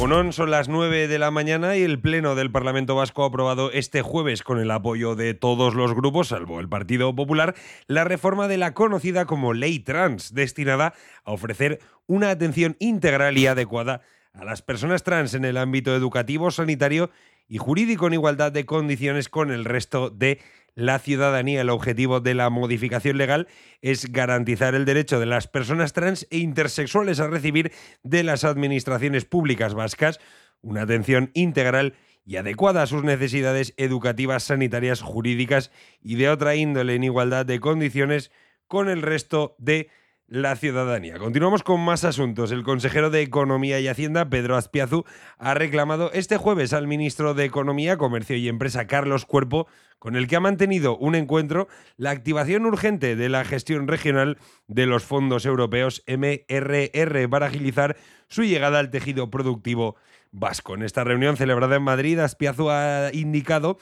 Son las 9 de la mañana y el Pleno del Parlamento Vasco ha aprobado este jueves, con el apoyo de todos los grupos, salvo el Partido Popular, la reforma de la conocida como Ley Trans, destinada a ofrecer una atención integral y adecuada a las personas trans en el ámbito educativo, sanitario y jurídico en igualdad de condiciones con el resto de la ciudadanía. El objetivo de la modificación legal es garantizar el derecho de las personas trans e intersexuales a recibir de las administraciones públicas vascas una atención integral y adecuada a sus necesidades educativas, sanitarias, jurídicas y de otra índole en igualdad de condiciones con el resto de la ciudadanía. Continuamos con más asuntos. El consejero de Economía y Hacienda, Pedro Azpiazu, ha reclamado este jueves al ministro de Economía, Comercio y Empresa, Carlos Cuerpo, con el que ha mantenido un encuentro, la activación urgente de la gestión regional de los fondos europeos MRR para agilizar su llegada al tejido productivo vasco. En esta reunión celebrada en Madrid, Azpiazu ha indicado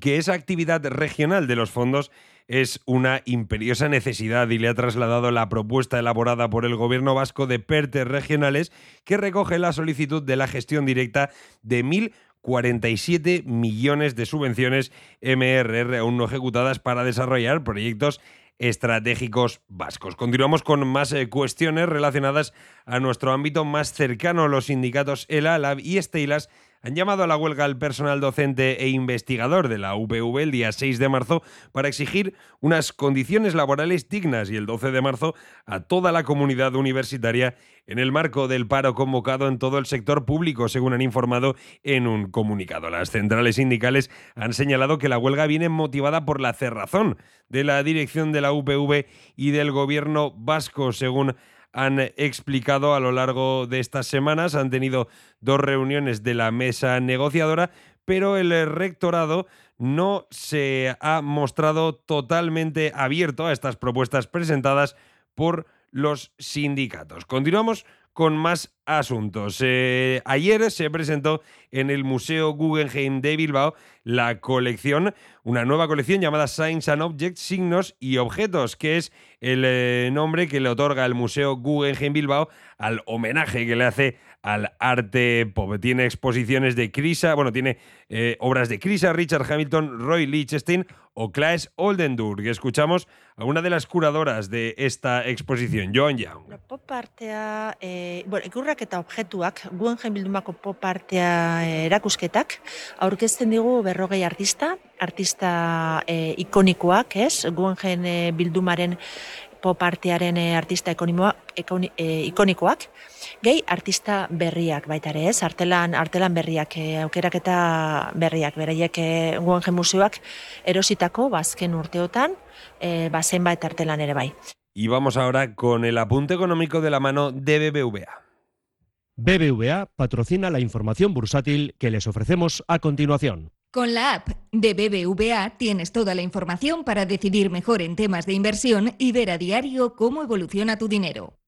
que esa actividad regional de los fondos es una imperiosa necesidad y le ha trasladado la propuesta elaborada por el gobierno vasco de PERTES regionales que recoge la solicitud de la gestión directa de 1.047 millones de subvenciones MRR aún no ejecutadas para desarrollar proyectos estratégicos vascos. Continuamos con más eh, cuestiones relacionadas a nuestro ámbito más cercano. Los sindicatos ELA, LAB y Estelas han llamado a la huelga al personal docente e investigador de la UPV el día 6 de marzo para exigir unas condiciones laborales dignas y el 12 de marzo a toda la comunidad universitaria en el marco del paro convocado en todo el sector público, según han informado en un comunicado. Las centrales sindicales han señalado que la huelga viene motivada por la cerrazón de la dirección de la UPV y del gobierno vasco, según han explicado a lo largo de estas semanas. Han tenido dos reuniones de la mesa negociadora, pero el rectorado no se ha mostrado totalmente abierto a estas propuestas presentadas por los sindicatos. Continuamos con más asuntos. Eh, ayer se presentó en el Museo Guggenheim de Bilbao la colección, una nueva colección llamada Science and Objects, Signos y Objetos, que es el eh, nombre que le otorga el Museo Guggenheim Bilbao al homenaje que le hace al arte pop. Tiene exposiciones de Crisa, bueno, tiene eh, obras de Crisa, Richard Hamilton, Roy Lichtenstein o Klaes Oldenburg. Escuchamos a una de las curadoras de esta exposición, Joan Young. Pop artea, bueno, ikurrak eta objektuak, Guggenheim bildumako pop artea eh, erakusketak, aurkezten digu berrogei artista, artista eh, ikonikoak, ez? Guggenheim eh, bildumaren pop artearen artista ikonikoak, gehi artista berriak baita ere, ez? Artelan, artelan berriak, e, aukerak eta berriak, beraiek e, Guggenheim Museoak erositako bazken urteotan, e, bazen bat artelan ere bai. Y vamos ahora con el apunte económico de la mano de BBVA. BBVA patrocina la información bursátil que les ofrecemos a continuación. Con la app de BBVA tienes toda la información para decidir mejor en temas de inversión y ver a diario cómo evoluciona tu dinero.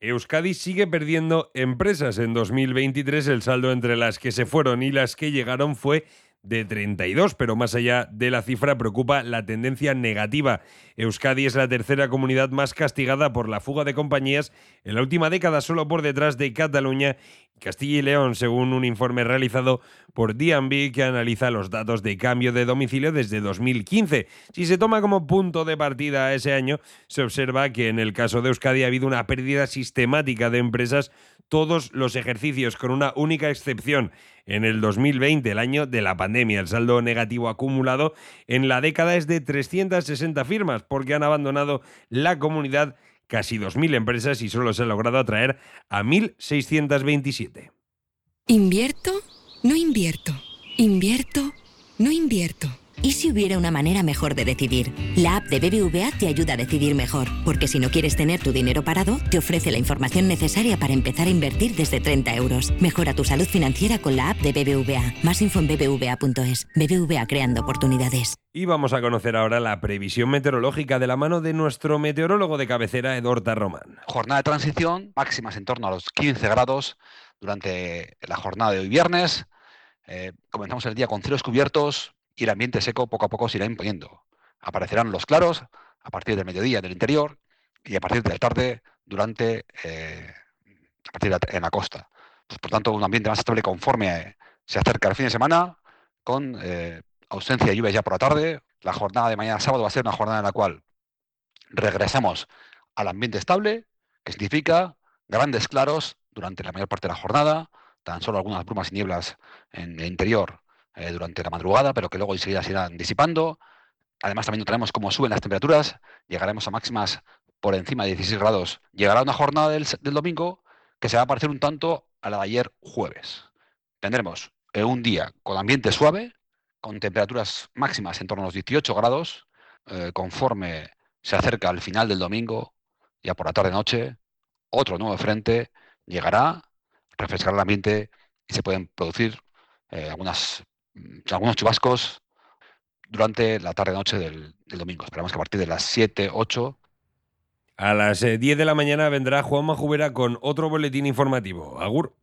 Euskadi sigue perdiendo empresas. En 2023 el saldo entre las que se fueron y las que llegaron fue de 32, pero más allá de la cifra preocupa la tendencia negativa. Euskadi es la tercera comunidad más castigada por la fuga de compañías en la última década, solo por detrás de Cataluña y Castilla y León, según un informe realizado por DNB que analiza los datos de cambio de domicilio desde 2015. Si se toma como punto de partida ese año, se observa que en el caso de Euskadi ha habido una pérdida sistemática de empresas todos los ejercicios, con una única excepción. En el 2020, el año de la pandemia, el saldo negativo acumulado en la década es de 360 firmas, porque han abandonado la comunidad casi 2.000 empresas y solo se ha logrado atraer a 1.627. ¿Invierto? No invierto. Invierto? No invierto. ¿Y si hubiera una manera mejor de decidir? La app de BBVA te ayuda a decidir mejor, porque si no quieres tener tu dinero parado, te ofrece la información necesaria para empezar a invertir desde 30 euros. Mejora tu salud financiera con la app de BBVA. Más info en bbva.es. BBVA creando oportunidades. Y vamos a conocer ahora la previsión meteorológica de la mano de nuestro meteorólogo de cabecera, Edorta Román. Jornada de transición, máximas en torno a los 15 grados durante la jornada de hoy viernes. Eh, comenzamos el día con cielos cubiertos, y el ambiente seco poco a poco se irá imponiendo. Aparecerán los claros a partir del mediodía del interior y a partir de la tarde durante eh, a partir en la costa. Pues, por tanto, un ambiente más estable conforme se acerca el fin de semana, con eh, ausencia de lluvias ya por la tarde. La jornada de mañana sábado va a ser una jornada en la cual regresamos al ambiente estable, que significa grandes claros durante la mayor parte de la jornada, tan solo algunas brumas y nieblas en el interior eh, durante la madrugada, pero que luego enseguida se irán disipando. Además, también notaremos cómo suben las temperaturas, llegaremos a máximas por encima de 16 grados. Llegará una jornada del, domingo que se va a parecer un tanto a la de ayer jueves. Tendremos eh, un día con ambiente suave, con temperaturas máximas en torno a los 18 grados, eh, conforme se acerca al final del domingo, ya por la tarde-noche, otro nuevo frente llegará, refrescará el ambiente y se pueden producir algunas algunos chubascos durante la tarde-noche del, domingo. Esperamos que a partir de las 7, 8 a las 10 eh, de la mañana vendrá Juan Majubera con otro boletín informativo. Agur.